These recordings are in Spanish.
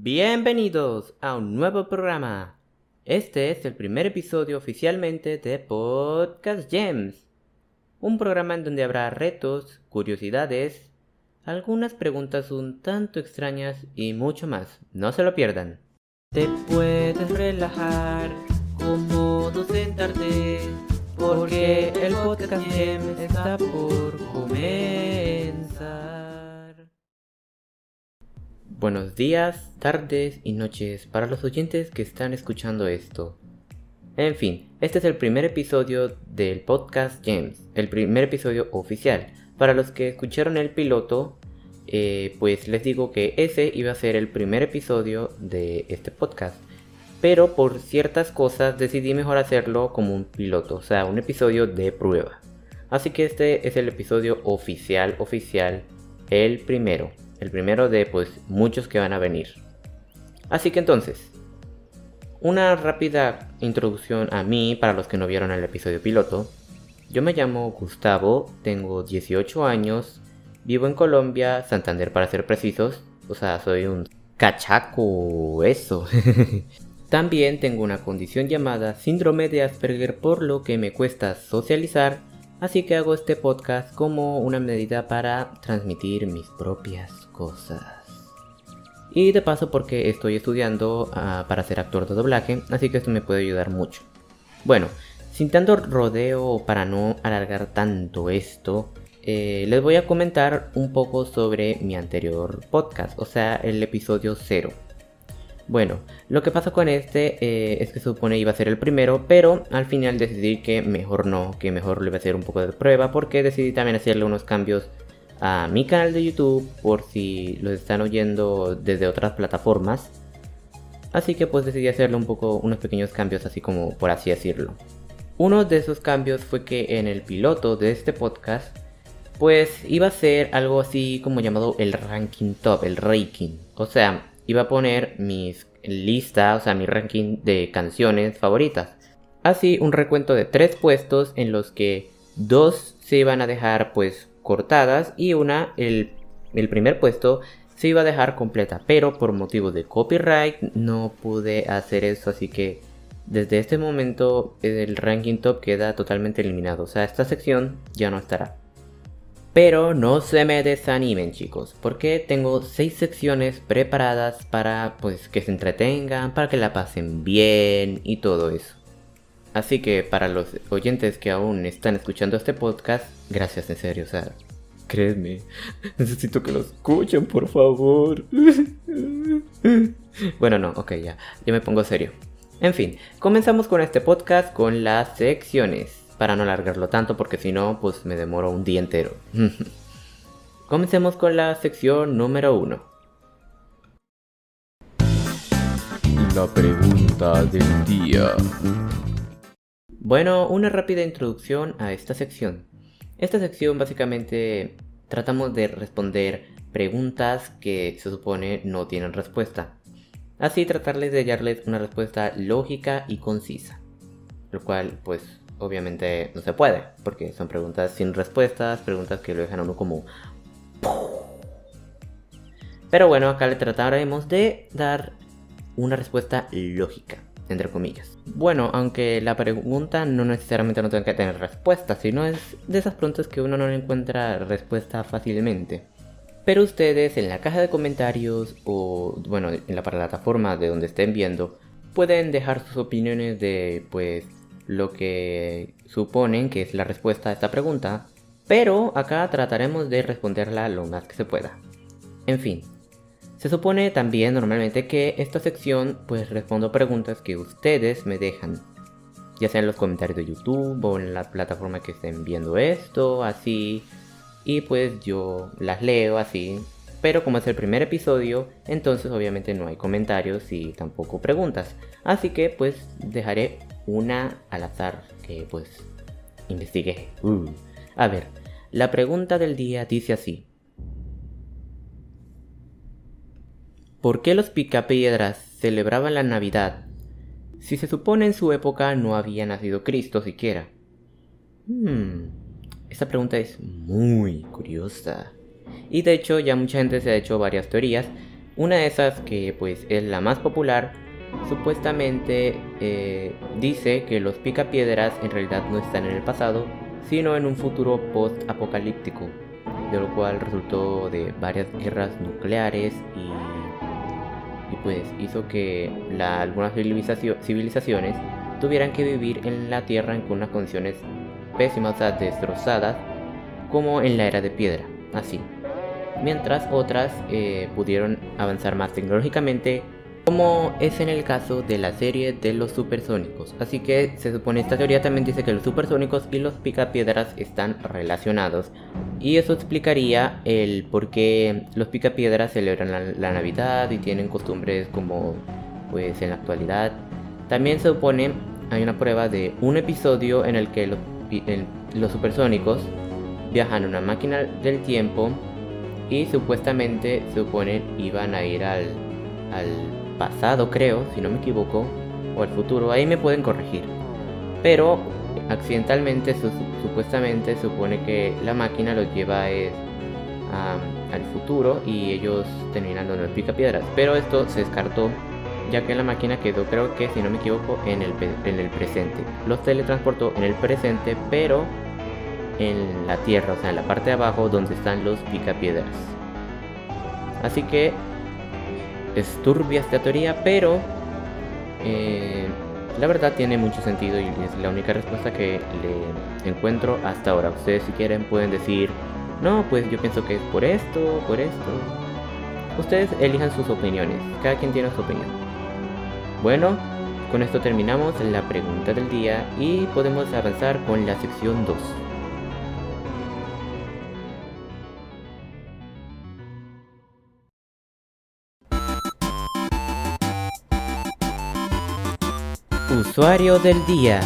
Bienvenidos a un nuevo programa. Este es el primer episodio oficialmente de Podcast Gems, un programa en donde habrá retos, curiosidades, algunas preguntas un tanto extrañas y mucho más. No se lo pierdan. Te puedes relajar, cómodo sentarte, porque el Podcast Gems está por comenzar. Buenos días, tardes y noches para los oyentes que están escuchando esto. En fin, este es el primer episodio del podcast James, el primer episodio oficial. Para los que escucharon el piloto, eh, pues les digo que ese iba a ser el primer episodio de este podcast. Pero por ciertas cosas decidí mejor hacerlo como un piloto, o sea, un episodio de prueba. Así que este es el episodio oficial, oficial, el primero el primero de pues muchos que van a venir. Así que entonces, una rápida introducción a mí para los que no vieron el episodio piloto. Yo me llamo Gustavo, tengo 18 años, vivo en Colombia, Santander para ser precisos, o sea, soy un cachaco, eso. También tengo una condición llamada síndrome de Asperger por lo que me cuesta socializar Así que hago este podcast como una medida para transmitir mis propias cosas. Y de paso porque estoy estudiando ah, para ser actor de doblaje, así que esto me puede ayudar mucho. Bueno, sin tanto rodeo para no alargar tanto esto, eh, les voy a comentar un poco sobre mi anterior podcast, o sea, el episodio 0. Bueno, lo que pasó con este eh, es que supone iba a ser el primero, pero al final decidí que mejor no, que mejor le iba a hacer un poco de prueba, porque decidí también hacerle unos cambios a mi canal de YouTube, por si los están oyendo desde otras plataformas. Así que pues decidí hacerle un poco, unos pequeños cambios, así como por así decirlo. Uno de esos cambios fue que en el piloto de este podcast, pues iba a ser algo así como llamado el ranking top, el ranking. O sea, iba a poner mis listas, o sea, mi ranking de canciones favoritas. Así, un recuento de tres puestos en los que dos se iban a dejar pues cortadas y una, el, el primer puesto, se iba a dejar completa. Pero por motivo de copyright no pude hacer eso, así que desde este momento el ranking top queda totalmente eliminado. O sea, esta sección ya no estará. Pero no se me desanimen chicos, porque tengo 6 secciones preparadas para pues que se entretengan, para que la pasen bien y todo eso. Así que para los oyentes que aún están escuchando este podcast, gracias en serio, o sea, créeme, necesito que lo escuchen, por favor. bueno, no, ok, ya, ya me pongo serio. En fin, comenzamos con este podcast con las secciones para no alargarlo tanto porque si no, pues me demoro un día entero. Comencemos con la sección número 1. La pregunta del día. Bueno, una rápida introducción a esta sección. Esta sección básicamente tratamos de responder preguntas que se supone no tienen respuesta. Así tratarles de hallarles una respuesta lógica y concisa. Lo cual pues obviamente no se puede, porque son preguntas sin respuestas, preguntas que lo dejan a uno como... Pero bueno, acá le trataremos de dar una respuesta lógica, entre comillas. Bueno, aunque la pregunta no necesariamente no tenga que tener respuesta, sino es de esas preguntas que uno no encuentra respuesta fácilmente. Pero ustedes en la caja de comentarios o, bueno, en la plataforma de donde estén viendo, pueden dejar sus opiniones de, pues, lo que suponen que es la respuesta a esta pregunta, pero acá trataremos de responderla lo más que se pueda. En fin, se supone también normalmente que esta sección pues respondo preguntas que ustedes me dejan, ya sea en los comentarios de YouTube o en la plataforma que estén viendo esto, así, y pues yo las leo así. Pero como es el primer episodio, entonces obviamente no hay comentarios y tampoco preguntas. Así que pues dejaré una al azar que pues investigué. Uh. A ver, la pregunta del día dice así. ¿Por qué los picapiedras celebraban la Navidad si se supone en su época no había nacido Cristo siquiera? Hmm, esta pregunta es muy curiosa. Y de hecho ya mucha gente se ha hecho varias teorías Una de esas, que pues es la más popular, supuestamente eh, dice que los picapiedras en realidad no están en el pasado, sino en un futuro post-apocalíptico, de lo cual resultó de varias guerras nucleares y, pues hizo que algunas civilizaciones tuvieran que vivir en la Tierra en unas condiciones pésimas, o sea, destrozadas, como en la era de piedra, así. Mientras otras eh, pudieron avanzar más tecnológicamente como es en el caso de la serie de los supersónicos. Así que se supone esta teoría también dice que los supersónicos y los picapiedras están relacionados. Y eso explicaría el por qué los picapiedras celebran la, Navidad y tienen costumbres como pues en la actualidad. También se supone hay una prueba de un episodio en el que los, los supersónicos viajan en una máquina del tiempo y supuestamente se supone iban a ir al, al pasado, creo, si no me equivoco, o el futuro, ahí me pueden corregir. Pero accidentalmente, supuestamente, supone que la máquina los lleva al futuro y ellos terminan donde pica piedras. Pero esto se descartó, ya que la máquina quedó, creo que, si no me equivoco, en el, en el presente. Los teletransportó en el presente, pero en la tierra, o sea, en la parte de abajo donde están los picapiedras. Así que es turbia esta teoría, pero eh, la verdad tiene mucho sentido y es la única respuesta que le encuentro hasta ahora. Ustedes si quieren pueden decir, no, pues yo pienso que es por esto, por esto. Ustedes elijan sus opiniones, cada quien tiene su opinión. Bueno, con esto terminamos la pregunta del día y podemos avanzar con la sección 2. Usuario del día.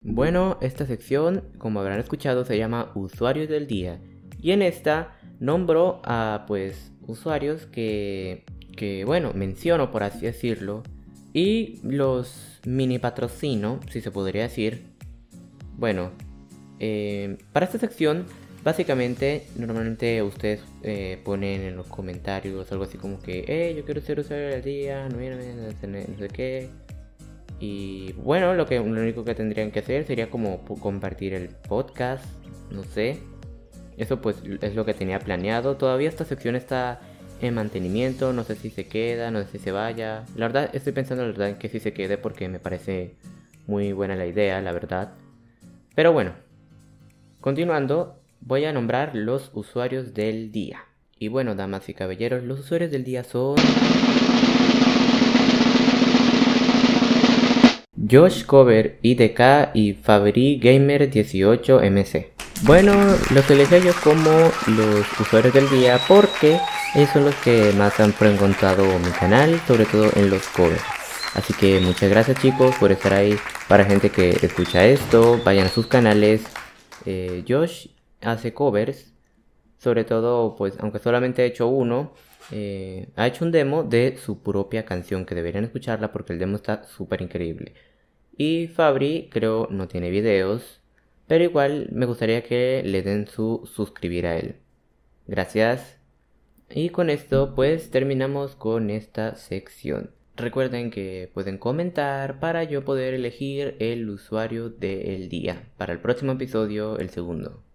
Bueno, esta sección, como habrán escuchado, se llama Usuarios del día. Y en esta nombro a pues usuarios que, que bueno, menciono por así decirlo. Y los mini patrocino, si se podría decir. Bueno, eh, para esta sección Básicamente, normalmente ustedes eh, ponen en los comentarios algo así como que, eh, yo quiero ser usuario del día, no, no sé qué. Y bueno, lo, que, lo único que tendrían que hacer sería como compartir el podcast, no sé. Eso pues es lo que tenía planeado. Todavía esta sección está en mantenimiento, no sé si se queda, no sé si se vaya. La verdad estoy pensando la verdad en que sí se quede porque me parece muy buena la idea, la verdad. Pero bueno, continuando, voy a nombrar los usuarios del día. Y bueno, damas y caballeros, los usuarios del día son... Josh Cover IDK y Fabri Gamer 18MC. Bueno, los elegí yo como los usuarios del día porque ellos son los que más han preguntado mi canal, sobre todo en los covers. Así que muchas gracias chicos por estar ahí. Para gente que escucha esto, vayan a sus canales. Eh, Josh hace covers, sobre todo, pues, aunque solamente ha hecho uno, eh, ha hecho un demo de su propia canción, que deberían escucharla porque el demo está súper increíble. Y Fabri, creo, no tiene videos, pero igual me gustaría que le den su suscribir a él. Gracias. Y con esto, pues, terminamos con esta sección. Recuerden que pueden comentar para yo poder elegir el usuario del día. Para el próximo episodio, el segundo.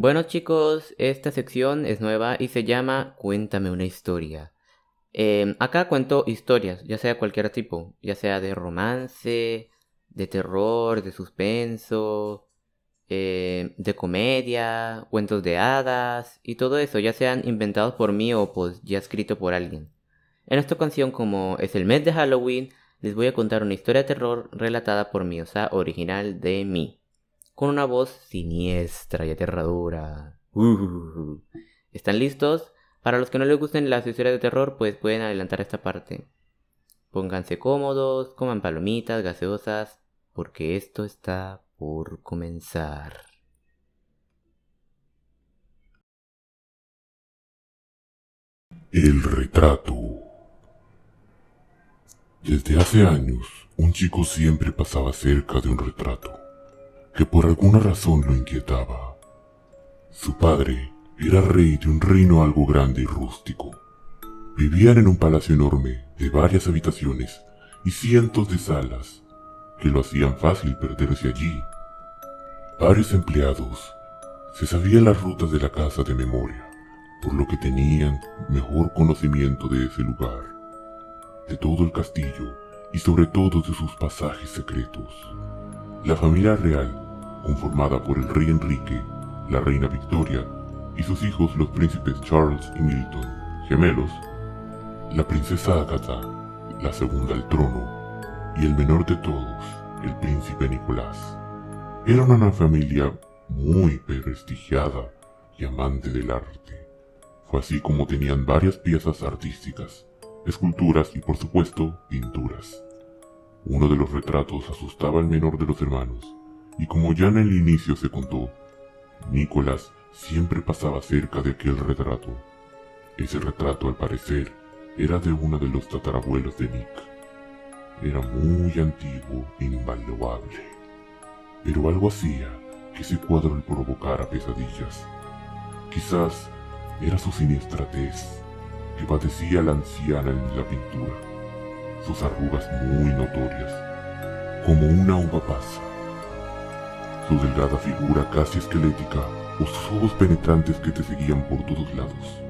Bueno chicos, esta sección es nueva y se llama Cuéntame una historia. Em, acá cuento historias, ya sea cualquier tipo, ya sea de romance, de terror, de suspenso, eh, de comedia, cuentos de hadas y todo eso, ya sean inventados por mí o pues ya escrito por alguien. En esta ocasión, como es el mes de Halloween, les voy a contar una historia de terror relatada por mí, o sea, original de mí, con una voz siniestra y aterradora. Uh. ¿Están listos? Para los que no les gusten las historias de terror, pues pueden adelantar esta parte. pónganse cómodos, coman palomitas, gaseosas, porque esto está por comenzar. El retrato. Desde hace años, un chico siempre pasaba cerca de un retrato, que por alguna razón lo inquietaba. Su padre era rey de un reino algo grande y rústico. Vivían en un palacio enorme de varias habitaciones y cientos de salas, que lo hacían fácil perderse allí. Varios empleados se sabían las rutas de la casa de memoria por lo que tenían mejor conocimiento de ese lugar, de todo el castillo y sobre todo de sus pasajes secretos. La familia real, conformada por el rey Enrique, la reina Victoria y sus hijos los príncipes Charles y Milton, gemelos, la princesa Agatha, la segunda al trono, y el menor de todos, el príncipe Nicolás. Eran una familia muy prestigiada y amante del arte. Fue así como tenían varias piezas artísticas, esculturas y por supuesto pinturas. Uno de los retratos asustaba al menor de los hermanos, y como ya en el inicio se contó, Nicolás siempre pasaba cerca de aquel retrato. Ese retrato al parecer era de uno de los tatarabuelos de Nick. Era muy antiguo e invaluable, pero algo hacía que ese cuadro le provocara pesadillas. Quizás era su siniestra tez, que padecía la anciana en la pintura, sus arrugas muy notorias, como una uva pasa, su delgada figura casi esquelética o sus ojos penetrantes que te seguían por todos lados.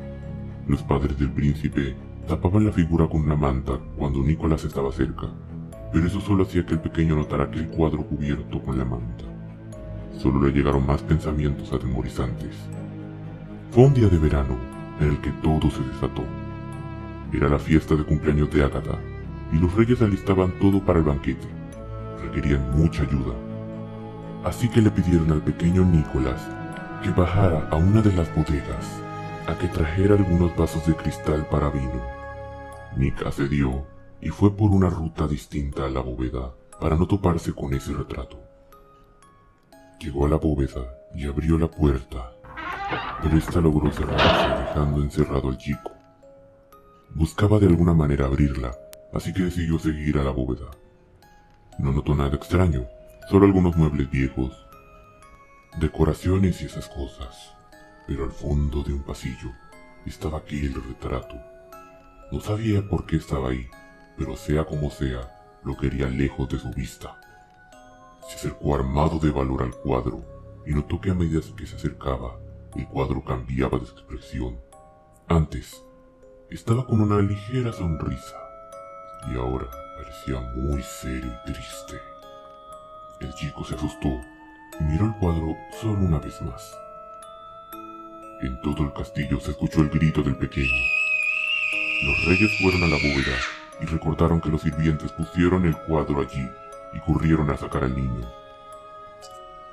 Los padres del príncipe tapaban la figura con una manta cuando Nicolás estaba cerca, pero eso solo hacía que el pequeño notara aquel cuadro cubierto con la manta. Solo le llegaron más pensamientos atemorizantes. Fue un día de verano en el que todo se desató. Era la fiesta de cumpleaños de Agatha y los reyes alistaban todo para el banquete. Requerían mucha ayuda. Así que le pidieron al pequeño Nicolás que bajara a una de las bodegas a que trajera algunos vasos de cristal para vino. Nick accedió y fue por una ruta distinta a la bóveda para no toparse con ese retrato. Llegó a la bóveda y abrió la puerta pero ésta logró cerrarse dejando encerrado al chico. Buscaba de alguna manera abrirla, así que decidió seguir a la bóveda. No notó nada extraño, solo algunos muebles viejos, decoraciones y esas cosas. Pero al fondo de un pasillo estaba aquel retrato. No sabía por qué estaba ahí, pero sea como sea, lo quería lejos de su vista. Se acercó armado de valor al cuadro y notó que a medida que se acercaba, el cuadro cambiaba de expresión. Antes estaba con una ligera sonrisa y ahora parecía muy serio y triste. El chico se asustó y miró el cuadro solo una vez más. En todo el castillo se escuchó el grito del pequeño. Los reyes fueron a la bóveda y recordaron que los sirvientes pusieron el cuadro allí y corrieron a sacar al niño.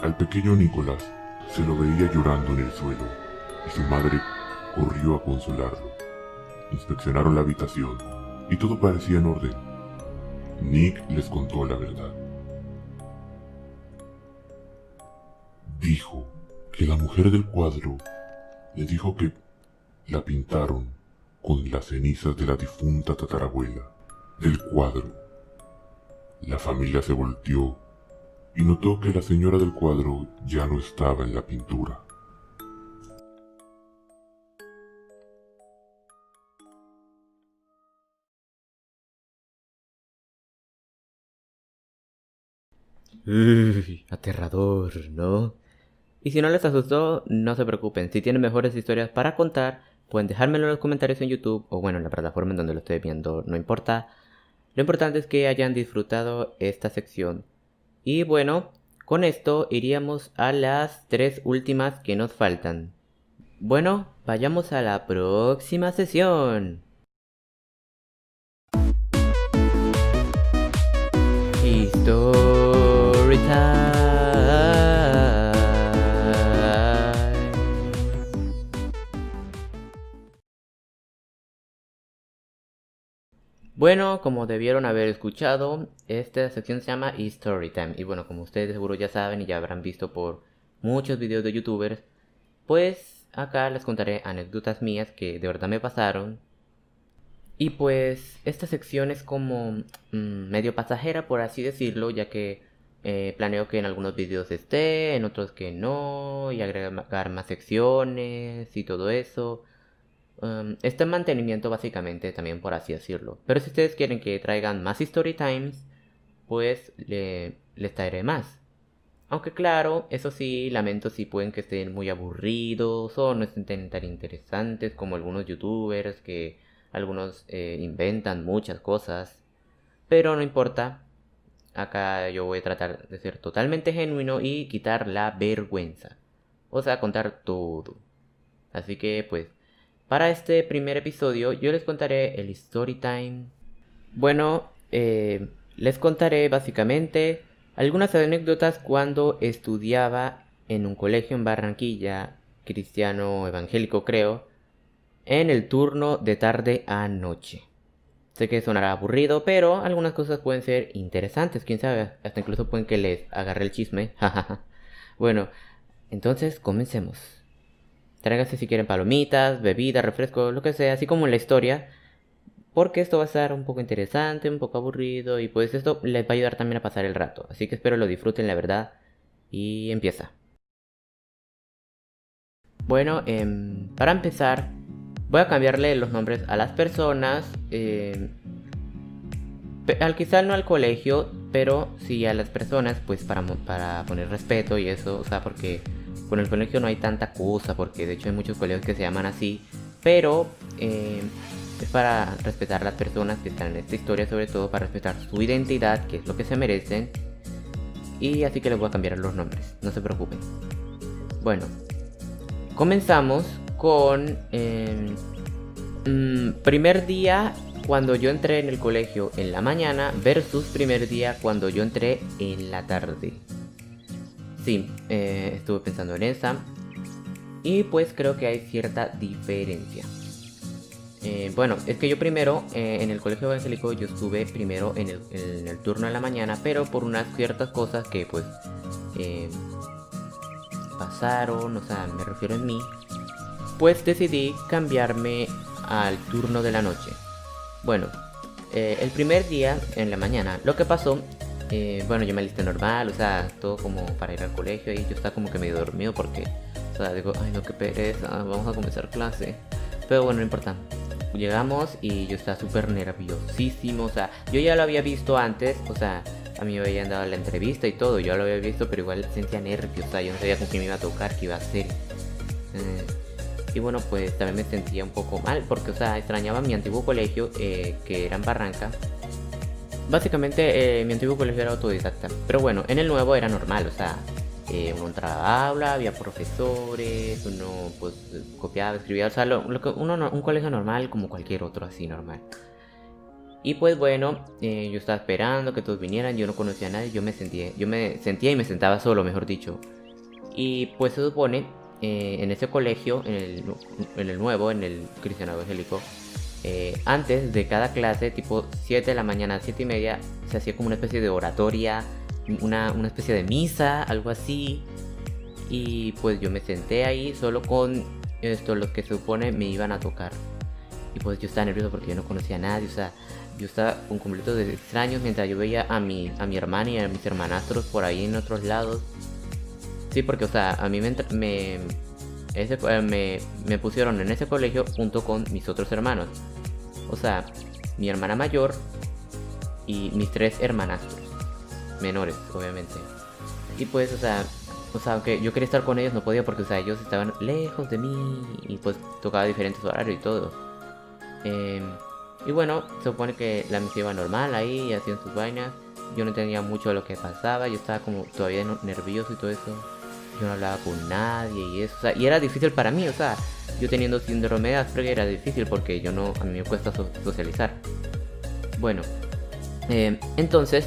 Al pequeño Nicolás se lo veía llorando en el suelo y su madre corrió a consolarlo. Inspeccionaron la habitación y todo parecía en orden. Nick les contó la verdad. Dijo que la mujer del cuadro le dijo que la pintaron con las cenizas de la difunta tatarabuela del cuadro. La familia se volteó y notó que la señora del cuadro ya no estaba en la pintura. Uy, aterrador, ¿no? Y si no les asustó, no se preocupen. Si tienen mejores historias para contar, pueden dejármelo en los comentarios en YouTube o bueno, en la plataforma en donde lo estoy viendo, no importa. Lo importante es que hayan disfrutado esta sección y bueno, con esto iríamos a las tres últimas que nos faltan. Bueno, vayamos a la próxima sesión. Bueno, como debieron haber escuchado, esta sección se llama Time Y bueno, como ustedes seguro ya saben y ya habrán visto por muchos videos de youtubers, pues acá les contaré anécdotas mías que de verdad me pasaron. Y pues esta sección es como mm, medio pasajera, por así decirlo, ya que eh, planeo que en algunos videos esté, en otros que no, y agregar más secciones y todo eso. Um, está en mantenimiento básicamente también por así decirlo. Pero si ustedes quieren que traigan más story times, pues le, les traeré más. Aunque claro, eso sí, lamento si pueden que estén muy aburridos o no estén tan interesantes como algunos youtubers que algunos eh, inventan muchas cosas. Pero no importa, acá yo voy a tratar de ser totalmente genuino y quitar la vergüenza. O sea, contar todo. Así que pues para este primer episodio yo les contaré el story time. Bueno, eh, les contaré básicamente algunas anécdotas cuando estudiaba en un colegio en Barranquilla, cristiano evangélico creo, en el turno de tarde a noche. Sé que sonará aburrido, pero algunas cosas pueden ser interesantes, quién sabe, hasta incluso pueden que les agarre el chisme. bueno, entonces comencemos. Tráigase si quieren palomitas, bebidas, refrescos, lo que sea, así como en la historia. Porque esto va a estar un poco interesante, un poco aburrido y pues esto les va a ayudar también a pasar el rato. Así que espero lo disfruten, la verdad. Y empieza. Bueno, em, para empezar, voy a cambiarle los nombres a las personas. Eh, al quizá no al colegio, pero sí a las personas, pues para, para poner respeto y eso, o sea, porque con el colegio no hay tanta cosa, porque de hecho hay muchos colegios que se llaman así, pero eh, es para respetar a las personas que están en esta historia, sobre todo para respetar su identidad, que es lo que se merecen. Y así que les voy a cambiar los nombres, no se preocupen. Bueno, comenzamos con eh, primer día cuando yo entré en el colegio en la mañana versus primer día cuando yo entré en la tarde. Sí, eh, estuve pensando en esa. Y pues creo que hay cierta diferencia. Eh, bueno, es que yo primero eh, en el colegio evangélico yo estuve primero en el, turno de la mañana, pero por unas ciertas cosas que pues pasaron, o sea, me refiero en mí, pues decidí cambiarme al turno de la noche. Bueno, el primer día en la mañana, lo que pasó eh, bueno, yo me alisté normal, o sea, todo como para ir al colegio y yo estaba como que medio dormido porque, o sea, digo, ay no, qué pereza, vamos a comenzar clase. Pero bueno, no importa. Llegamos y yo estaba súper nerviosísimo, o sea, yo ya lo había visto antes, o sea, a mí me habían dado la entrevista y todo, yo lo había visto, pero igual sentía nervios, o sea, yo no sabía con quién me iba a tocar, qué iba a hacer. Eh, y bueno, pues también me sentía un poco mal, porque, o sea, extrañaba mi antiguo colegio, eh, que era en Barranca, Básicamente eh, mi antiguo colegio era autodidacta, pero bueno, en el nuevo era normal, o sea, eh, uno entraba a aula, había profesores, uno pues copiaba, escribía, o sea, lo, que uno, un colegio normal como cualquier otro así normal. Y pues bueno, eh, yo estaba esperando que todos vinieran, yo no conocía a nadie, yo me sentía, yo me sentía y me sentaba solo, mejor dicho. Y pues se supone, en ese colegio, en el, en el nuevo, en el cristiano evangélico, eh, antes de cada clase, tipo 7 de la mañana, 7 y media, se hacía como una especie de oratoria, una, especie de misa, algo así. Y pues yo me senté ahí solo con esto, los que se supone me iban a tocar. Y pues yo estaba nervioso porque yo no conocía a nadie, o sea, yo estaba con completo de extraños mientras yo veía a mi, a mi hermana y a mis hermanastros por ahí en otros lados. Sí, porque, o sea, a mí me, me ese, eh, me, me pusieron en ese colegio junto con mis otros hermanos. O sea, mi hermana mayor y mis tres hermanastros. Menores, obviamente. Y pues, o sea, o sea, aunque yo quería estar con ellos, no podía porque, o sea, ellos estaban lejos de mí y pues tocaba diferentes horarios y todo. Em, y bueno, se supone que la misión iba normal ahí, hacían sus vainas. Yo no entendía mucho de lo que pasaba, yo estaba como todavía nervioso y todo eso yo no hablaba con nadie y eso, o sea, y era difícil para mí, o sea, yo teniendo síndrome de Asperger era difícil porque yo no, a mí me cuesta socializar. Bueno, eh, entonces,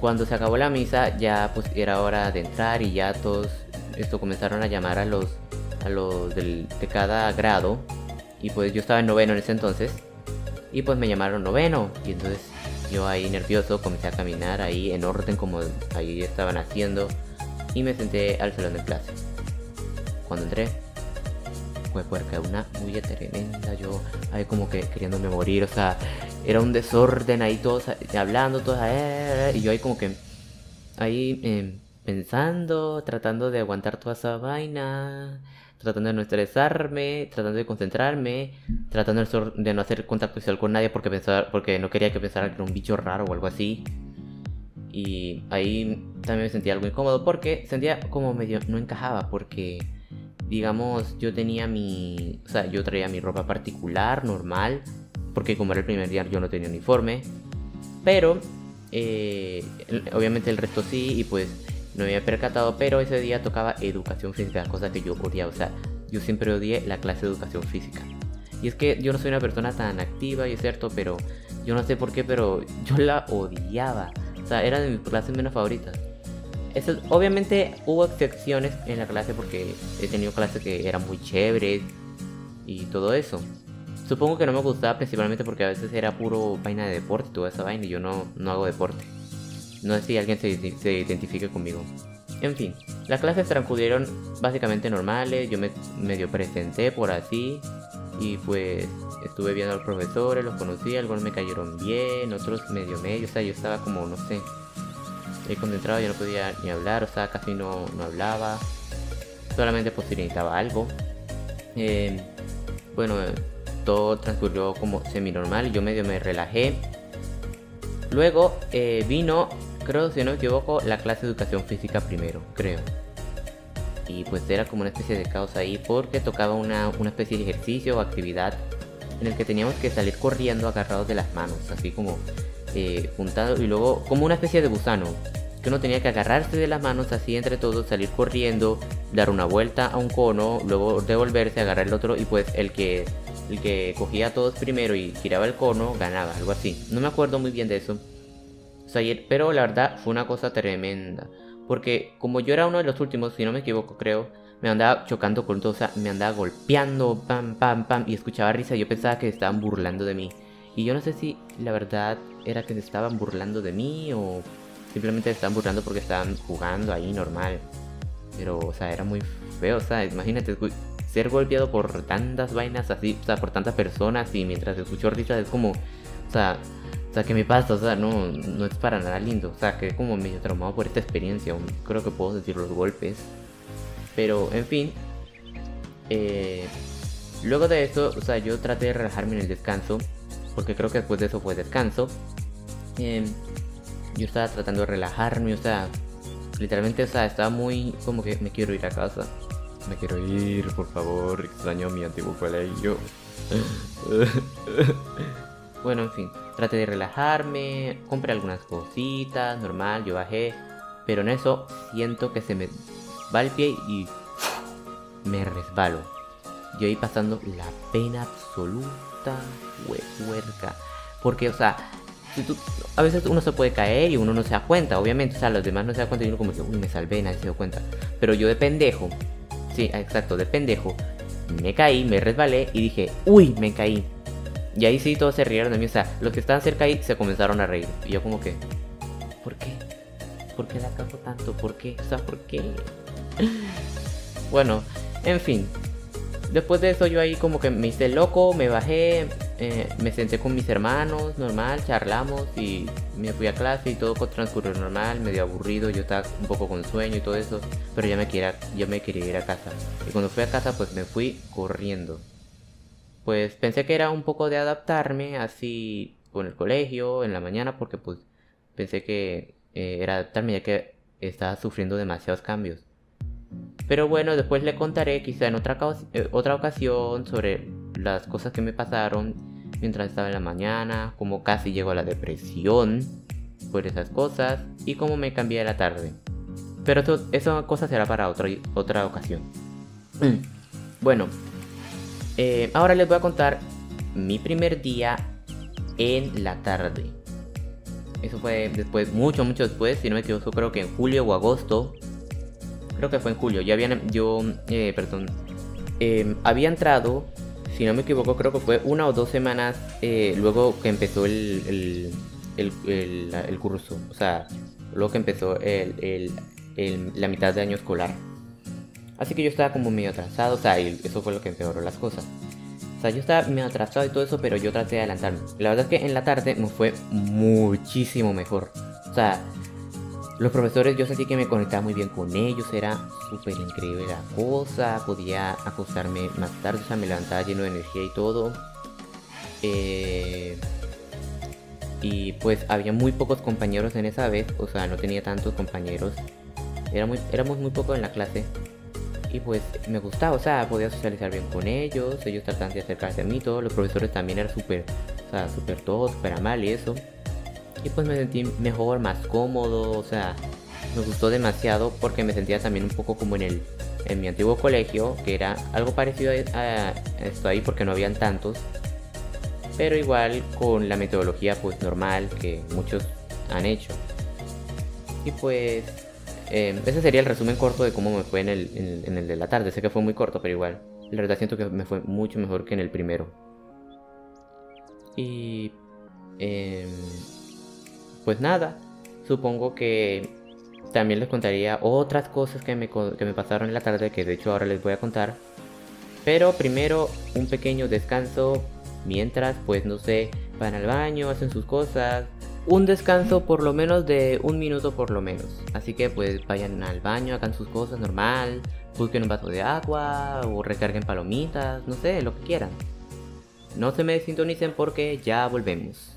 cuando se acabó la misa, ya pues era hora de entrar y ya todos, esto comenzaron a llamar a los, a los del, de cada grado, y pues yo estaba en noveno en ese entonces, Y pues me llamaron noveno. Y entonces yo ahí nervioso comencé a caminar ahí en orden como ahí estaban haciendo. Y me senté al salón de clase. Cuando entré, fue una bulla tremenda. Yo ahí como que queriéndome morir. O sea, era un desorden ahí todos hablando, todos eh, y yo ahí como que ahí em, pensando, tratando de aguantar toda esa vaina, tratando de no estresarme, tratando de concentrarme, tratando de no hacer contacto visual con nadie porque pensaba, porque no quería que pensara que era un bicho raro o algo así. Y ahí también me sentía algo incómodo porque sentía como medio no encajaba porque digamos yo tenía mi, o sea, yo traía mi ropa particular, normal, porque como era el primer día yo no tenía uniforme, pero eh, obviamente el resto sí y pues no me había percatado, pero ese día tocaba educación física, cosa que yo odiaba, o sea, yo siempre odié la clase de educación física. Y es que yo no soy una persona tan activa y es cierto, pero yo no sé por qué, pero yo la odiaba. O sea, era de mis clases menos favoritas. Eso, obviamente hubo excepciones en la clase porque he tenido clases que eran muy chéveres y todo eso. Supongo que no me gustaba principalmente porque a veces era puro vaina de deporte toda esa vaina y yo no, no hago deporte. No sé si alguien se, se identifique conmigo. En fin, las clases transcurrieron básicamente normales, yo me medio presenté por así y pues estuve viendo a los profesores, los conocí, algunos me cayeron bien, otros medio medio, o sea, yo estaba como, no sé, he concentrado, yo no podía ni hablar, o sea, casi no, no hablaba, solamente pues necesitaba algo. Eh, bueno, todo transcurrió como semi normal, yo medio me relajé. Luego eh, vino, creo si no me equivoco, la clase de educación física primero, creo. Y pues era como una especie de caos ahí porque tocaba una, una especie de ejercicio o actividad en el que teníamos que salir corriendo agarrados de las manos, así como eh, juntado y luego como una especie de gusano que uno tenía que agarrarse de las manos así entre todos, salir corriendo, dar una vuelta a un cono, luego devolverse, agarrar el otro y pues el que el que cogía a todos primero y giraba el cono ganaba, algo así. No me acuerdo muy bien de eso. Pero la verdad fue una cosa tremenda. Porque como yo era uno de los últimos, si no me equivoco creo, me andaba chocando con todo, o sea, me andaba golpeando, pam, pam, pam, y escuchaba risa. Yo pensaba que estaban burlando de mí. Y yo no sé si la verdad era que se estaban burlando de mí o simplemente se estaban burlando porque estaban jugando ahí normal. Pero, o sea, era muy feo, o sea, imagínate, ser golpeado por tantas vainas así, o sea, por tantas personas y mientras escucho risas es como, o sea, o sea, ¿qué me pasa? O sea, no, no es para nada lindo. O sea, que como medio traumado por esta experiencia. Creo que puedo decir los golpes. Pero, en fin. Eh, luego de eso, o sea, yo traté de relajarme en el descanso. Porque creo que después de eso fue descanso. Em, yo estaba tratando de relajarme, o sea, literalmente, o sea, estaba muy como que me quiero ir a casa. Me quiero ir, por favor, extraño mi antiguo colegio. bueno, en fin, traté de relajarme, compré algunas cositas, normal, yo bajé, pero en eso siento que se me va el pie y me resbalo. Yo ahí pasando la pena absoluta, huerca. Porque, o sea, a veces uno se puede caer y uno no se da cuenta, obviamente, o sea, los demás no se dan cuenta y uno como que, uy, me salvé, nadie se dio cuenta. Pero yo de pendejo, Sí, exacto, de pendejo. Me caí, me resbalé y dije, uy, me caí. Y ahí sí todos se rieron de mí. O sea, los que estaban cerca ahí se comenzaron a reír. Y yo como que, ¿por qué? ¿Por qué la cago tanto? ¿Por qué? O sea, ¿por qué? bueno, en fin. Después de eso yo ahí como que me hice loco, me bajé, eh, me senté con mis hermanos, normal, charlamos y me fui a clase y todo transcurrió normal, medio aburrido, yo estaba un poco con sueño y todo eso, pero ya me quería, yo me quería ir a casa. Y cuando fui a casa pues me fui corriendo. Pues pensé que era un poco de adaptarme así con el colegio en la mañana porque pues pensé que eh, era adaptarme ya que estaba sufriendo demasiados cambios. Pero bueno, después le contaré quizá en otra, eh, otra ocasión sobre las cosas que me pasaron mientras estaba en la mañana, cómo casi llegó a la depresión por esas cosas y cómo me cambié a la tarde. Pero eso, esa cosa será para otra, otra ocasión. bueno, eh, ahora les voy a contar mi primer día en la tarde. Eso fue después, mucho, mucho después, si no me equivoco, creo que en julio o agosto. Creo que fue en julio. Ya habían, yo, eh, perdón, em, había entrado si no me equivoco, creo que fue una o dos semanas eh, luego que empezó el, el, curso. O sea, luego que empezó la mitad de año escolar. Así que yo estaba como medio atrasado, o sea, y eso fue lo que empeoró las cosas. O sea, yo estaba medio atrasado y todo eso, pero yo traté de adelantarme. La verdad es que en la tarde me fue muchísimo mejor. O sea, los profesores yo sentí que me conectaba muy bien con ellos, era súper increíble la cosa, podía acostarme más tarde, o sea, me levantaba lleno de energía y todo. Eh, y pues había muy pocos compañeros en esa vez, o sea, no tenía tantos compañeros. Era muy, éramos muy pocos en la clase. Y pues me gustaba, o sea, podía socializar bien con ellos, ellos trataban de acercarse a mí, todos los profesores también eran súper, o sea, súper todos, súper mal y eso. Y pues me sentí mejor, más cómodo, o sea, me gustó demasiado porque me sentía también un poco como en el en mi antiguo colegio, que era algo parecido a, esto ahí porque no habían tantos, pero igual con la metodología pues normal que muchos han hecho. Y pues em, ese sería el resumen corto de cómo me fue en el, en el de la tarde. Sé que fue muy corto, pero igual. La verdad siento que me fue mucho mejor que en el primero. Y eh, pues nada, supongo que también les contaría otras cosas que me, que me pasaron en la tarde, que de hecho ahora les voy a contar. Pero primero un pequeño descanso mientras, pues no sé, van al baño, hacen sus cosas. Un descanso por lo menos de un minuto por lo menos. Así que pues vayan al baño, hagan sus cosas normal, busquen un vaso de agua o recarguen palomitas, no sé, lo que quieran. No se me desintonicen porque ya volvemos.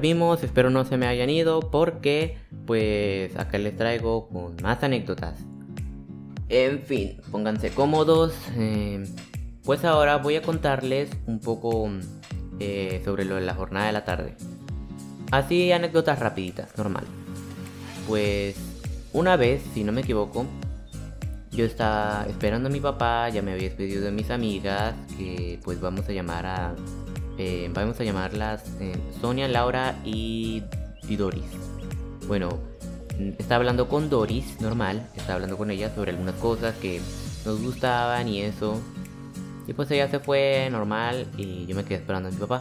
Volvimos, espero no se me hayan ido porque pues acá les traigo con más anécdotas. En fin, pónganse cómodos. Eh, pues ahora voy a contarles un poco eh, sobre lo de la jornada de la tarde. Así anécdotas rapiditas, normal. Pues una vez, si no me equivoco, yo estaba esperando a mi papá, ya me había despedido de mis amigas, que pues vamos a llamar a eh, vamos a llamarlas eh, Sonia, Laura y, Doris. Bueno, estaba hablando con Doris, normal, estaba hablando con ella sobre algunas cosas que nos gustaban y eso. Y pues ella se fue normal y yo me quedé esperando a mi papá.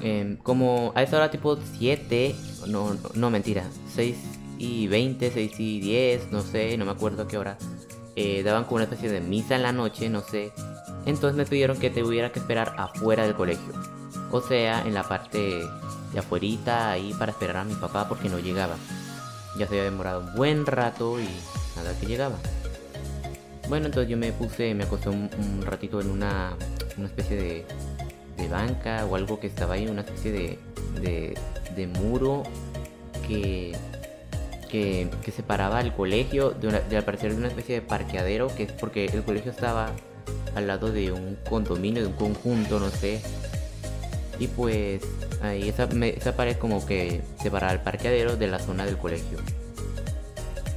Em, como a esa hora tipo 7, no, no, mentira, 6 y 20, 6 y 10, no sé, no me acuerdo a qué hora. Eh, daban como una especie de misa en la noche, no sé. Entonces me pidieron que te hubiera que esperar afuera del colegio. O sea, en la parte de afuerita ahí para esperar a mi papá porque no llegaba. Ya se había demorado un buen rato y nada que llegaba. Bueno, entonces yo me puse, me acosté un, ratito en una, una especie de, de, banca o algo que estaba ahí, una especie de, muro que, que, que, separaba el colegio de, una, de al parecer de una especie de parqueadero, que es porque el colegio estaba al lado de un condominio, de un conjunto, no sé. Y pues ahí esa, esa pared como que separaba el parqueadero de la zona del colegio.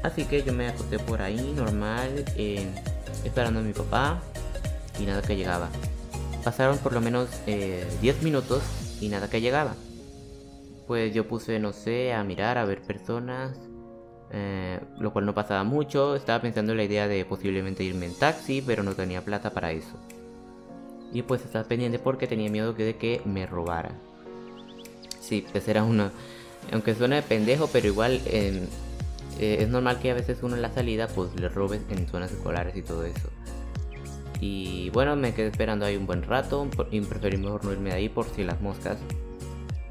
Así que yo me acosté por ahí normal, esperando a mi papá y nada que llegaba. Pasaron por lo menos 10 eh, minutos y nada que llegaba. Pues yo puse, no sé, a mirar, a ver personas eh, lo cual no pasaba mucho. Estaba pensando en la idea de posiblemente irme en taxi, pero no tenía plata para eso. Y pues estaba pendiente porque tenía miedo de que me robara. Sí, pues era una... Aunque suena de pendejo, pero igual eh, es normal que a veces uno en la salida pues le robes en zonas escolares y todo eso. Y bueno, me quedé esperando ahí un buen rato y preferí mejor no irme de ahí por si las moscas.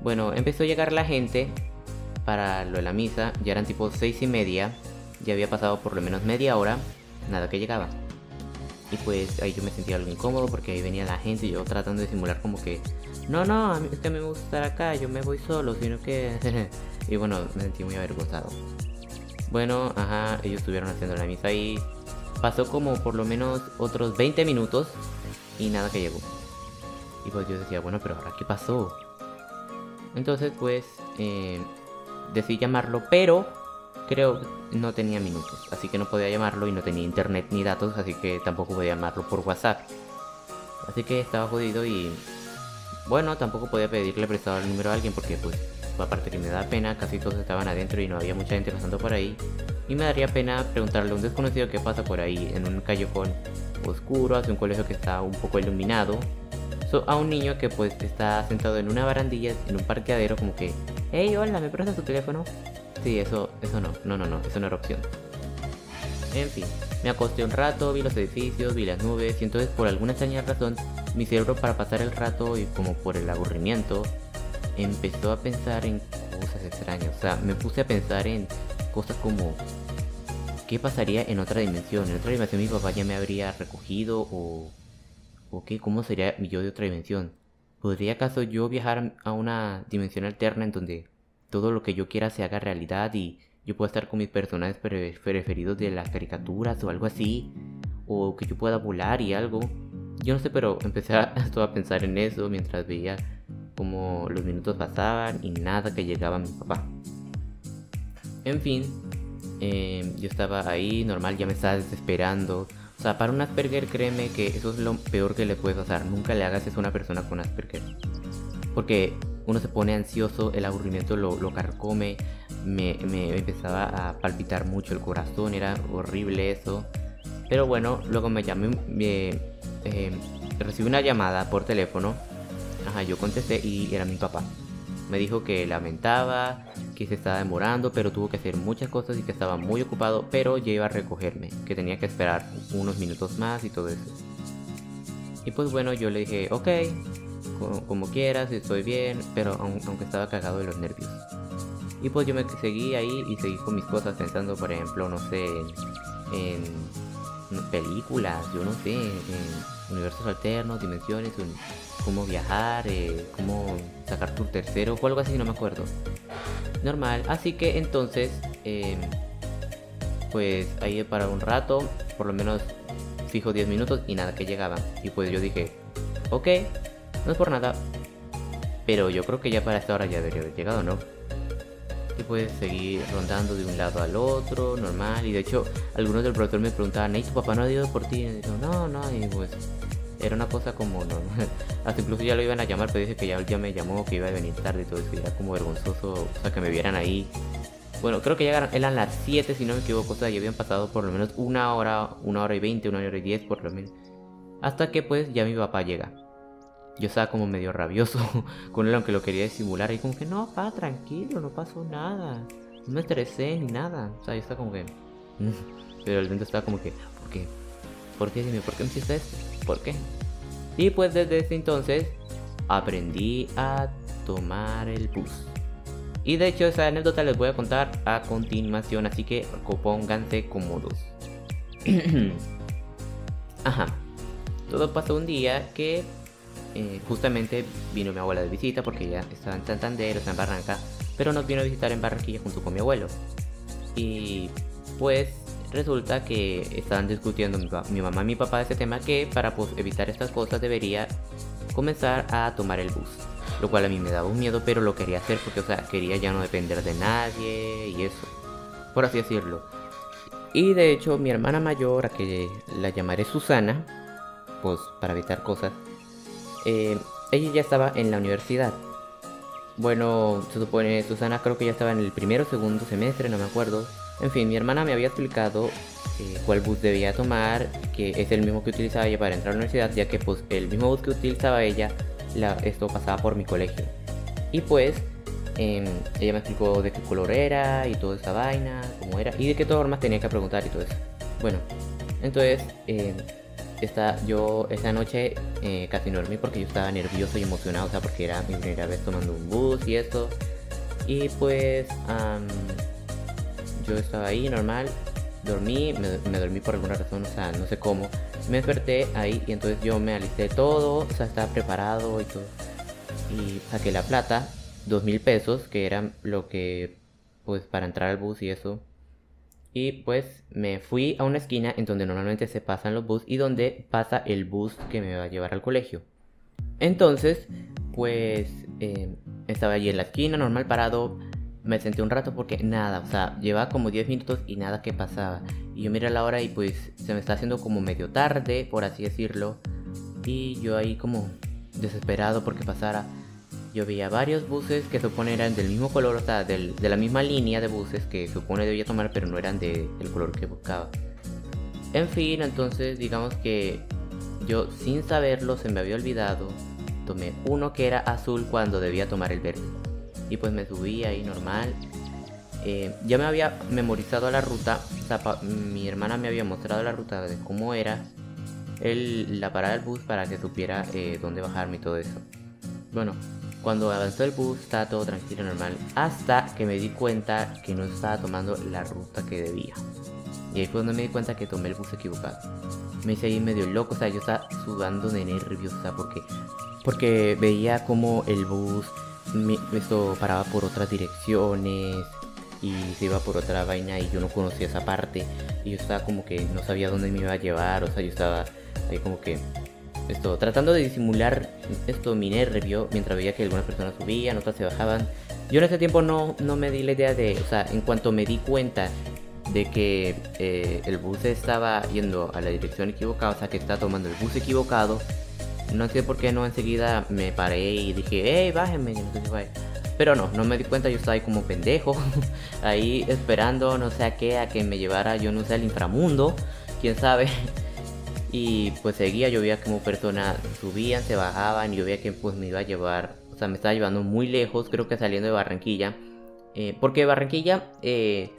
Bueno, empezó a llegar la gente para lo de la misa, ya eran tipo seis y media, ya había pasado por lo menos media hora, nada que llegaba. Y pues ahí yo me sentía algo incómodo porque ahí venía la gente y yo tratando de simular como que, no, no, a mí, es que me gusta estar acá, yo me voy solo, sino que... y bueno, me sentí muy avergonzado. Bueno, ajá, ellos estuvieron haciendo la misa ahí. Pasó como por lo menos otros 20 minutos y nada que llegó. Y pues yo decía, bueno, pero ahora qué pasó. Entonces pues eh, decidí llamarlo, pero creo no tenía minutos, así que no podía llamarlo y no tenía internet ni datos, así que tampoco podía llamarlo por WhatsApp. Así que estaba jodido y bueno, tampoco podía pedirle prestado el número a alguien porque pues aparte que me da pena, casi todos estaban adentro y no había mucha gente pasando por ahí. Y me daría pena preguntarle a un desconocido qué pasa por ahí, en un callejón oscuro, hacia un colegio que está un poco iluminado. a un niño que pues está sentado en una barandilla, en un parqueadero, como que, hey, hola, ¿me prestas tu teléfono? Sí, eso, eso no, no, no, no, eso no era opción. En fin, me acosté un rato, vi los edificios, vi las nubes y entonces por alguna extraña razón mi cerebro para pasar el rato y como por el aburrimiento empezó a pensar en cosas extrañas. O sea, me puse a pensar en cosas como ¿qué pasaría en otra dimensión? En otra dimensión mi papá ya me habría recogido o o qué, cómo sería yo de otra dimensión. ¿Podría acaso yo viajar a una dimensión alterna en donde todo lo que yo quiera se haga realidad y yo pueda estar con mis personajes preferidos de las caricaturas o algo así? O que yo pueda volar y algo. Yo no sé, pero empecé a, a pensar en eso mientras veía como los minutos pasaban y nada que llegaba a mi papá. En fin, em, yo estaba ahí, normal, ya me estaba desesperando. O sea, para un Asperger, créeme que eso es lo peor que le puedes pasar. Nunca le hagas eso a una persona con Asperger. Porque uno se pone ansioso, el aburrimiento lo, lo carcome, me, me, empezaba a palpitar mucho el corazón, era horrible eso. Pero bueno, luego me llamé, me, em, recibí una llamada por teléfono Ajá, yo contesté y era mi papá. Me dijo que lamentaba, que se estaba demorando, pero tuvo que hacer muchas cosas y que estaba muy ocupado, pero ya iba a recogerme, que tenía que esperar unos minutos más y todo eso. Y pues bueno, yo le dije, ok, como, quieras, estoy bien, pero aunque estaba cagado de los nervios. Y pues yo me seguí ahí y seguí con mis cosas pensando, por ejemplo, no sé, en, películas, yo no sé, en, universos alternos, dimensiones, cómo viajar, eh, cómo sacar tu tercero o algo así, no me acuerdo. Normal, así que entonces, em, pues ahí para un rato, por lo menos fijo 10 minutos y nada que llegaba. Y pues yo dije, ok, no es por nada, pero yo creo que ya para esta hora ya debería haber llegado, ¿no? Y pues seguir rondando de un lado al otro, normal. Y de hecho, algunos del profesor me preguntaban, ¿y tu papá no ha ido por ti? No, no, y pues era una cosa como no, hasta incluso ya lo iban a llamar pero dije que ya, ya me llamó que iba a venir tarde y todo eso y era como vergonzoso o sea que me vieran ahí. Bueno creo que ya eran las 7 si no me equivoco o sea ya habían pasado por lo menos una hora una hora y 20 una hora y 10 por lo menos. Hasta que pues ya mi papá llega. Yo estaba como medio rabioso con él aunque lo quería disimular y como que no papá tranquilo no pasó nada. No me estresé ni nada o sea yo estaba como que pero el dentro estaba como que ¿por qué? ¿Por qué? Dime, ¿por qué me hiciste esto? ¿Por qué? Y pues desde ese entonces aprendí a tomar el bus. Y de hecho esa anécdota les voy a contar a continuación, así que pónganse cómodos. Ajá. Todo pasó un día que eh, justamente vino mi abuela de visita porque ella estaba en Santander, está en Barranca, pero nos vino a visitar en Barranquilla junto con mi abuelo. Y pues resulta que estaban discutiendo mi, mamá y mi papá ese tema que para pues, evitar estas cosas debería comenzar a tomar el bus. Lo cual a mí me daba un miedo, pero lo quería hacer porque, o sea, quería ya no depender de nadie y eso. Por así decirlo. Y de hecho, mi hermana mayor, a que la llamaré Susana, pues para evitar cosas, eh, ella ya estaba en la universidad. Bueno, se supone, Susana creo que ya estaba en el primero o segundo semestre, no me acuerdo. En fin, mi hermana me había explicado eh, cuál bus debía tomar, que es el mismo que utilizaba ella para entrar a la universidad, ya que pues el mismo bus que utilizaba ella, esto pasaba por mi colegio. Y pues em, ella me explicó de qué color era y toda esa vaina, cómo era, y de qué formas tenía que preguntar y todo eso. Bueno, entonces em, esta, yo esa noche eh, casi no dormí porque yo estaba nervioso y emocionado, o sea, porque era mi primera vez tomando un bus y esto. Y pues yo estaba ahí normal, dormí, me, dormí por alguna razón, o sea, no sé cómo. Me desperté ahí y entonces yo me alisté todo, o sea, estaba preparado y todo. Y saqué la plata, dos mil pesos, que era lo que, pues, para entrar al bus y eso. Y pues me fui a una esquina en donde normalmente se pasan los bus y donde pasa el bus que me va a llevar al colegio. Entonces, pues eh, estaba allí en la esquina, normal parado. Me senté un rato porque nada, o sea, llevaba como 10 minutos y nada que pasaba. Y yo miré la hora y pues se me está haciendo como medio tarde, por así decirlo. Y yo ahí como desesperado porque pasara. Yo veía varios buses que supone eran del mismo color, o sea, de la misma línea de buses que supone debía tomar, pero no eran del color que buscaba. En fin, entonces digamos que yo sin saberlo se me había olvidado, tomé uno que era azul cuando debía tomar el verde. Y pues me subí ahí normal. Eh, ya me había memorizado la ruta, mi hermana me había mostrado la ruta de cómo era el, la parada del bus para que supiera eh, dónde bajarme y todo eso. Bueno, cuando avanzó el bus estaba todo tranquilo, normal, hasta que me di cuenta que no estaba tomando la ruta que debía. Y ahí fue donde me di cuenta que tomé el bus equivocado. Me hice ahí medio loco, o sea, yo estaba sudando de nervios, o sea, porque, porque veía como el bus esto paraba por otras direcciones y se iba por otra vaina y yo no conocía esa parte y yo estaba como que no sabía dónde me iba a llevar, o sea, yo estaba ahí como que esto, tratando de disimular esto mi nervio mientras veía que algunas personas subían, otras se bajaban. Yo en ese tiempo no, no me di la idea de, o sea, en cuanto me di cuenta de que eh, el bus estaba yendo a la dirección equivocada, o sea, que estaba tomando el bus equivocado, no sé por qué no enseguida me paré y dije, hey, bájenme, Pero no, no me di cuenta, yo estaba ahí como pendejo, ahí esperando, no sé a qué, a que me llevara, yo no sé, al inframundo, quién sabe. Y pues seguía, yo veía como personas subían, se bajaban, y yo veía que pues me iba a llevar, o sea, me estaba llevando muy lejos, creo que saliendo de Barranquilla. Eh, porque Barranquilla, eh,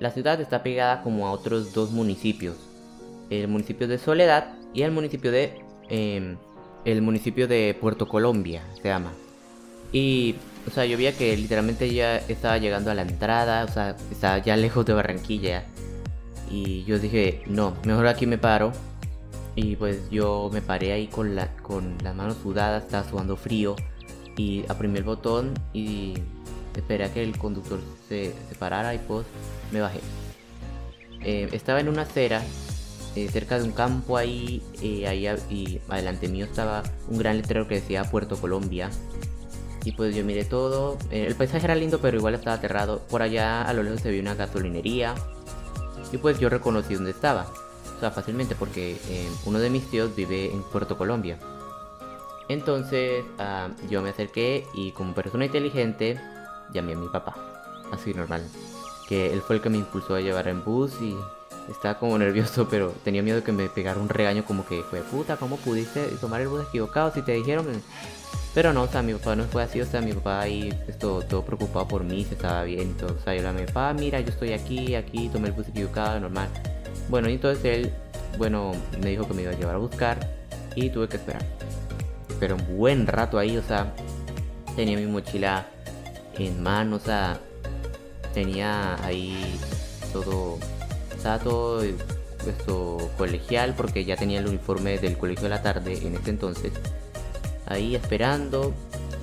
la ciudad está pegada como a otros dos municipios. El municipio de Soledad y el municipio de... Em, el municipio de Puerto Colombia, se llama. Y, o sea, yo veía que literalmente ya estaba llegando a la entrada, o sea, estaba ya lejos de Barranquilla. Y yo dije, no, mejor aquí me paro y pues yo me paré ahí con, la, con las manos sudadas, estaba sudando frío. Y aprimí el botón y esperé a que el conductor se, se parara y pues me bajé. Eh, estaba en una acera eh, cerca de un campo ahí, eh, ahí y adelante mío estaba un gran letrero que decía Puerto Colombia. Y pues yo miré todo. el paisaje era lindo, pero igual estaba aterrado. Por allá a lo lejos se vio una gasolinería. Y pues yo reconocí dónde estaba. O sea, fácilmente porque eh, uno de mis tíos vive en Puerto Colombia. Entonces ah, yo me acerqué y como persona inteligente llamé a mi papá. Así normal. Que él fue el que me impulsó a llevar en bus y estaba como nervioso, pero tenía miedo que me pegara un regaño como que fue puta, ¿cómo pudiste tomar el bus equivocado si te dijeron? Pero no, o sea, mi papá no fue así, o sea, mi papá ahí esto, todo preocupado por mí, se estaba bien todo. O yo le dije, papá, mira, yo estoy aquí, aquí, tomé el bus equivocado, normal. Bueno, y entonces él, bueno, me dijo que me iba a llevar a buscar y tuve que esperar. Pero un buen rato ahí, o sea, tenía mi mochila en mano, o sea, tenía ahí todo, sea, todo esto colegial porque ya tenía el uniforme del colegio de la tarde en ese entonces. Ahí esperando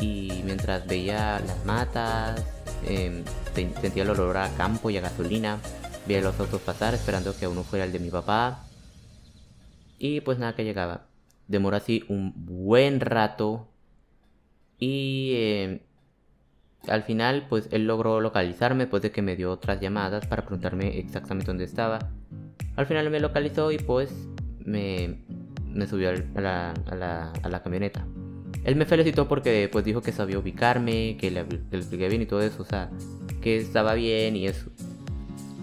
y mientras veía las matas, em, sentía el olor a campo y a gasolina. Vi a los autos pasar esperando que uno fuera el de mi papá. Y pues nada que llegaba. Demoró así un buen rato. Y eh, al final pues él logró localizarme después de que me dio otras llamadas para preguntarme exactamente dónde estaba. Al final me localizó y pues me, subió a la camioneta. Él me felicitó porque pues dijo que sabía ubicarme, que le, que le expliqué bien y todo eso, o sea, que estaba bien y eso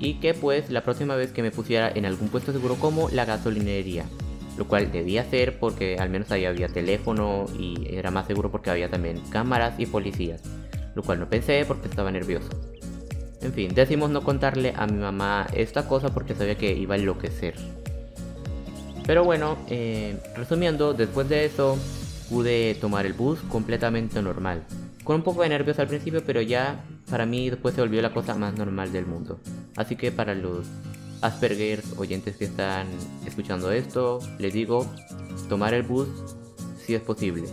y que pues la próxima vez que me pusiera en algún puesto seguro como la gasolinería, lo cual debía hacer porque al menos ahí había teléfono y era más seguro porque había también cámaras y policías, lo cual no pensé porque estaba nervioso. En fin, decidimos no contarle a mi mamá esta cosa porque sabía que iba a enloquecer. Pero bueno, eh, resumiendo, después de eso pude tomar el bus completamente normal con un poco de nervios al principio, pero ya para mí después se volvió la cosa más normal del mundo. Así que para los Aspergers oyentes que están escuchando esto, les digo, tomar el bus si es posible.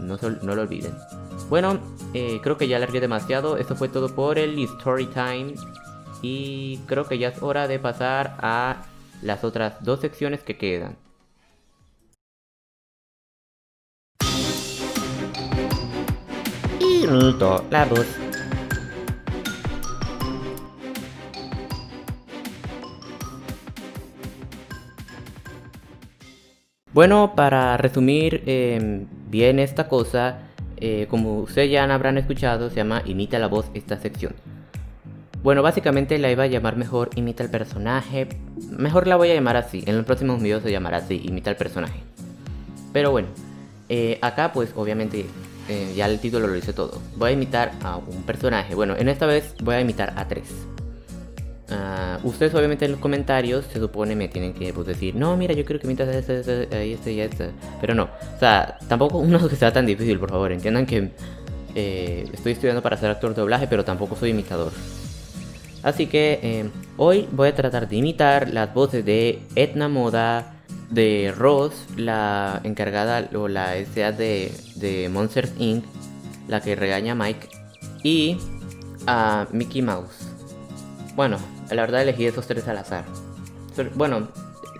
No lo olviden. Bueno, eh, creo que ya alargué demasiado. Esto fue todo por el Story Time. Y creo que ya es hora de pasar a las otras dos secciones que quedan. Y la voz. Bueno, para resumir em, bien esta cosa, eh, como ustedes ya habrán escuchado, se llama Imita la voz esta sección. Bueno, básicamente la iba a llamar mejor Imita el personaje. Mejor la voy a llamar así. En los próximos videos se llamará así, Imita el personaje. Pero bueno, eh, acá pues obviamente eh, ya el título lo dice todo. Voy a imitar a un personaje. Bueno, en esta vez voy a imitar a tres. Uh, ustedes obviamente en los comentarios se supone me tienen que pues, decir, no, mira, yo creo que mientras este, este, este y este, Pero no, o sea, tampoco uno que sea tan difícil, por favor. Entiendan que eh, estoy estudiando para ser actor de doblaje, pero tampoco soy imitador. Así que eh, hoy voy a tratar de imitar las voces de Etna Moda, de Ross, la encargada o la SA de, de Monsters Inc., la que regaña a Mike, y a Mickey Mouse. Bueno, la verdad elegí esos tres al azar. bueno,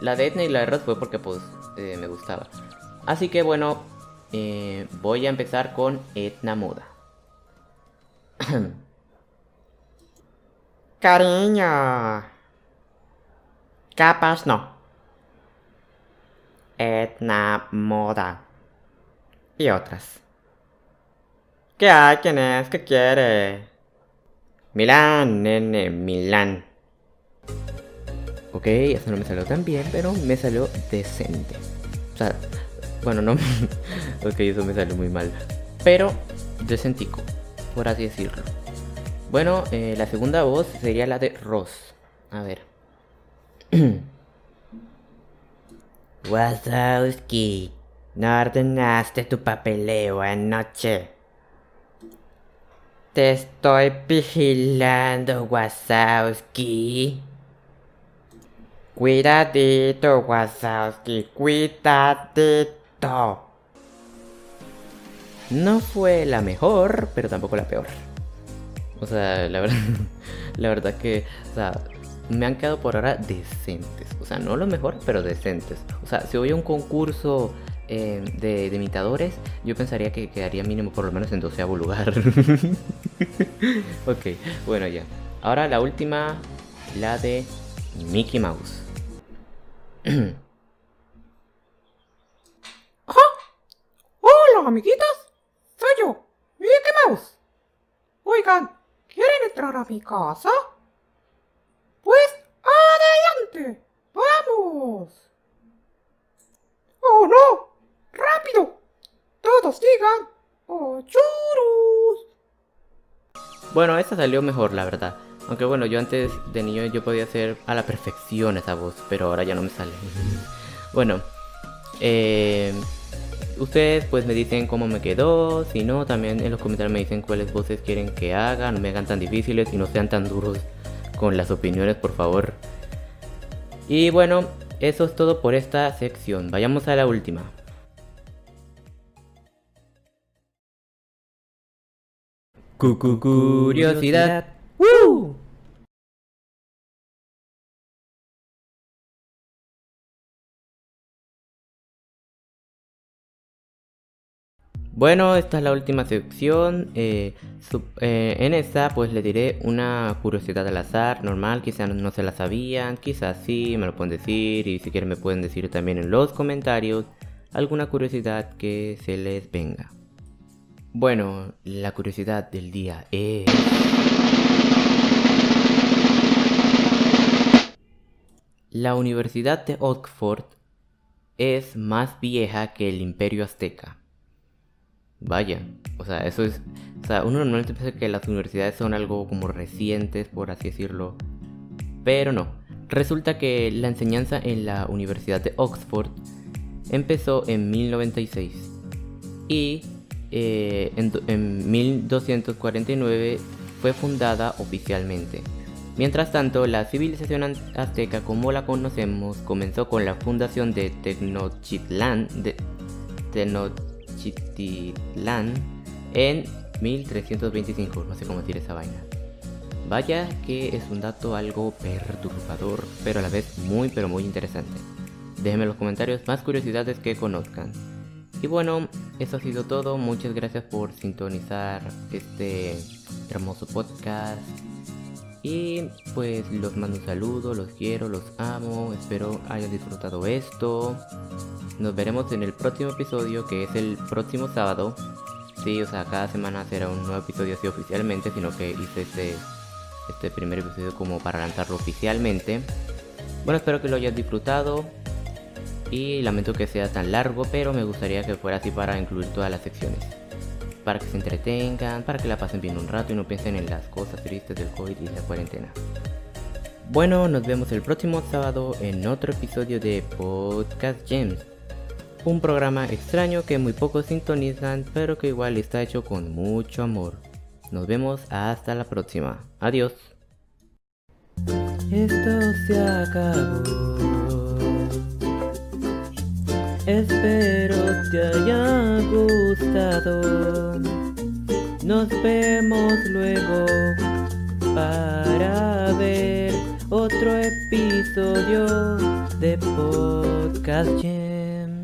la de Etna y la de Ross fue porque pues eh, me gustaba. Así que bueno, eh, voy a empezar con Etna Moda. Cariño. Capas no. Etna Moda. Y otras. ¿Qué hay? ¿Quién es? ¿Qué quiere? Milán, nene, Milán. Ok, eso no me salió tan bien, pero me salió decente. O sea, bueno, no. ok, eso me salió muy mal. Pero decentico, por así decirlo. Bueno, eh, la segunda voz sería la de Ross. A ver. Wazowski, no ordenaste tu papeleo anoche. Te estoy vigilando, Wazowski. Cuidadito, Wazowski, cuidadito. No fue la mejor, pero tampoco la peor. O sea, la verdad, la verdad que, o sea, me han quedado por ahora decentes. O sea, no lo mejor, pero decentes. O sea, si hoy un concurso eh, de, de, imitadores, yo pensaría que quedaría mínimo por lo menos en doceavo lugar. ok, bueno ya. Ahora la última, la de Mickey Mouse. Hola, amiguitos. Soy yo, Mickey Mouse. Oigan, ¿quieren entrar a mi casa? Pues adelante. ¡Vamos! ¡Oh, no! ¡Rápido! Todos digan ¡Oh, churus! Bueno, esta salió mejor, la verdad. Aunque bueno, yo antes de niño yo podía hacer a la perfección esa voz, pero ahora ya no me sale. bueno, eh, ustedes pues me dicen cómo me quedó, si no, también en los comentarios me dicen cuáles voces quieren que haga, no me hagan tan difíciles y no sean tan duros con las opiniones, por favor. Y bueno, eso es todo por esta sección. Vayamos a la última. Curiosidad. Bueno, esta es la última sección. Eh, eh, en esta pues le diré una curiosidad al azar, normal, quizás no se la sabían, quizás sí, me lo pueden decir y si quieren me pueden decir también en los comentarios alguna curiosidad que se les venga. Bueno, la curiosidad del día es... La Universidad de Oxford es más vieja que el Imperio Azteca. Vaya, o sea, eso es. O sea, uno normalmente piensa que las universidades son algo como recientes, por así decirlo. Pero no. Resulta que la enseñanza en la Universidad de Oxford empezó en 1096. Y eh, en, do- en 1249 fue fundada oficialmente. Mientras tanto, la civilización azteca como la conocemos comenzó con la fundación de Tenochtitlán, de en 1325, no sé cómo decir esa vaina. Vaya que es un dato algo perturbador, pero a la vez muy pero muy interesante. Déjenme en los comentarios más curiosidades que conozcan. Y bueno, eso ha sido todo. Muchas gracias por sintonizar este hermoso podcast. Y pues los mando un saludo, los quiero, los amo. Espero hayan disfrutado esto. Nos veremos en el próximo episodio, que es el próximo sábado. Sí, o sea, cada semana será un nuevo episodio así oficialmente, sino que hice este, este primer episodio como para lanzarlo oficialmente. Bueno, espero que lo hayas disfrutado. Y lamento que sea tan largo, pero me gustaría que fuera así para incluir todas las secciones. Para que se entretengan, para que la pasen bien un rato y no piensen en las cosas tristes del COVID y la cuarentena. Bueno, nos vemos el próximo sábado en otro episodio de Podcast Gems. Un programa extraño que muy pocos sintonizan, pero que igual está hecho con mucho amor. Nos vemos hasta la próxima. Adiós. Esto se acabó. Espero te haya gustado. Nos vemos luego para ver otro episodio de Podcast Jam.